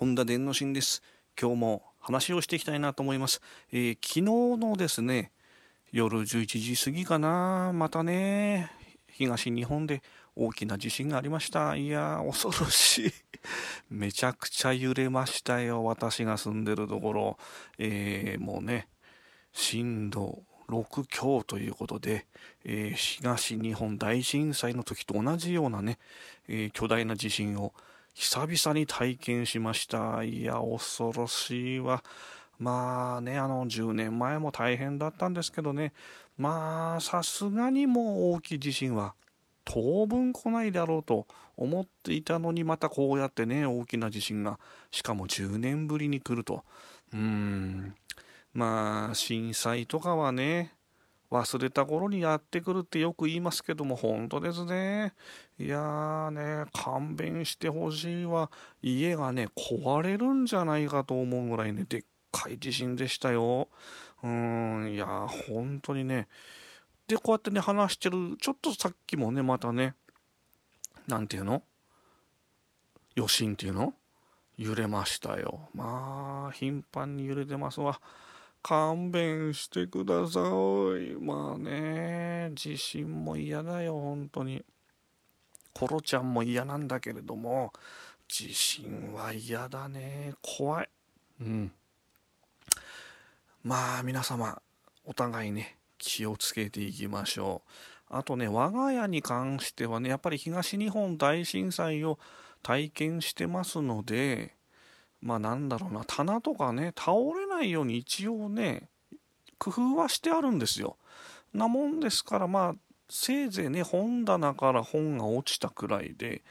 本田伝の新です。今日も話をしていきたいなと思います、えー、昨日のですね夜11時過ぎかな。またね東日本で大きな地震がありました。いや恐ろしい。めちゃくちゃ揺れましたよ。私が住んでるところ、えー、もうね震度6強ということで、えー、東日本大震災の時と同じようなね、えー、巨大な地震を久々に体験しました。いや、恐ろしいわ。まあね、あの、10年前も大変だったんですけどね、まあ、さすがにもう大きい地震は当分来ないだろうと思っていたのに、またこうやってね、大きな地震が、しかも10年ぶりに来ると。うーん、まあ、震災とかはね、忘れた頃にやってくるってよく言いますけども、本当ですね。いやーね、勘弁してほしいわ。家がね、壊れるんじゃないかと思うぐらいね、でっかい地震でしたよ。うーん、いやー、本当にね。で、こうやってね、話してる、ちょっとさっきもね、またね、なんていうの？余震っていうの？揺れましたよ。まあ、頻繁に揺れてますわ。勘弁してください。まあね、地震も嫌だよ、本当に。コロちゃんも嫌なんだけれども、地震は嫌だね。怖い。うん。まあ皆様、お互いね、気をつけていきましょう。あとね、我が家に関してはね、やっぱり東日本大震災を体験してますので、まあなんだろうな、棚とかね、倒れないように一応ね、工夫はしてあるんですよ。なもんですから、まあ、せいぜいね、本棚から本が落ちたくらいで、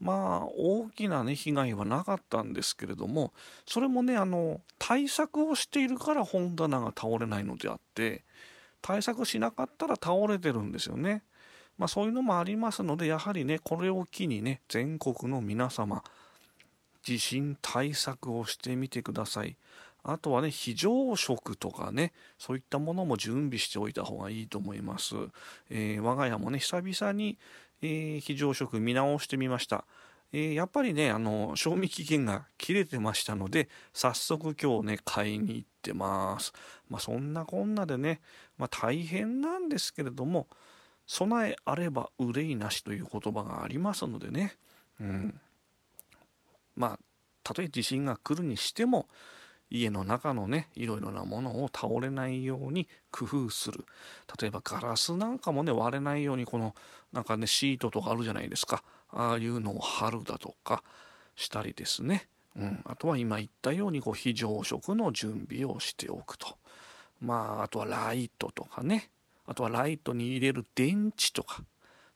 まあ、大きなね、被害はなかったんですけれども、それもね、あの、対策をしているから本棚が倒れないのであって、対策しなかったら倒れてるんですよね。まあ、そういうのもありますので、やはりね、これを機にね、全国の皆様、地震対策をしてみてください。あとはね、非常食とかね、そういったものも準備しておいた方がいいと思います。えー、我が家もね、久々に、えー、非常食見直してみました。えー、やっぱりね、あの、賞味期限が切れてましたので、早速今日ね、買いに行ってます。まあ、そんなこんなでね、まあ、大変なんですけれども、備えあれば憂いなしという言葉がありますのでね、うん。まあたとえ地震が来るにしても家の中のねいろいろなものを倒れないように工夫する。例えばガラスなんかもね割れないようにこのなんかねシートとかあるじゃないですか。ああいうのを貼るだとかしたりですね、うん、あとは今言ったようにこう非常食の準備をしておくと。まああとはライトとかね。あとはライトに入れる電池とか。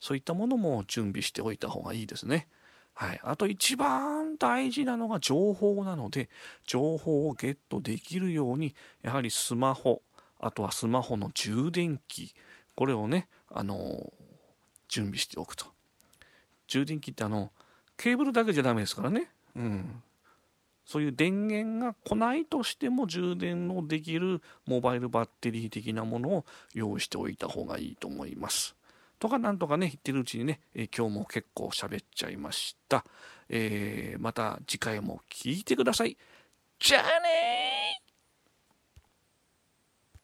そういったものも準備しておいた方がいいですね。はい、あと一番大事なのが情報なので情報をゲットできるようにやはりスマホあとはスマホの充電器これをねあの準備しておくと。充電器ってあのケーブルだけじゃダメですからね。うん。そういう電源が来ないとしても充電のできるモバイルバッテリー的なものを用意しておいた方がいいと思います。とかなんとかね、言ってるうちにね、えー、今日も結構喋っちゃいました。えー、また次回も聞いてください。じゃあね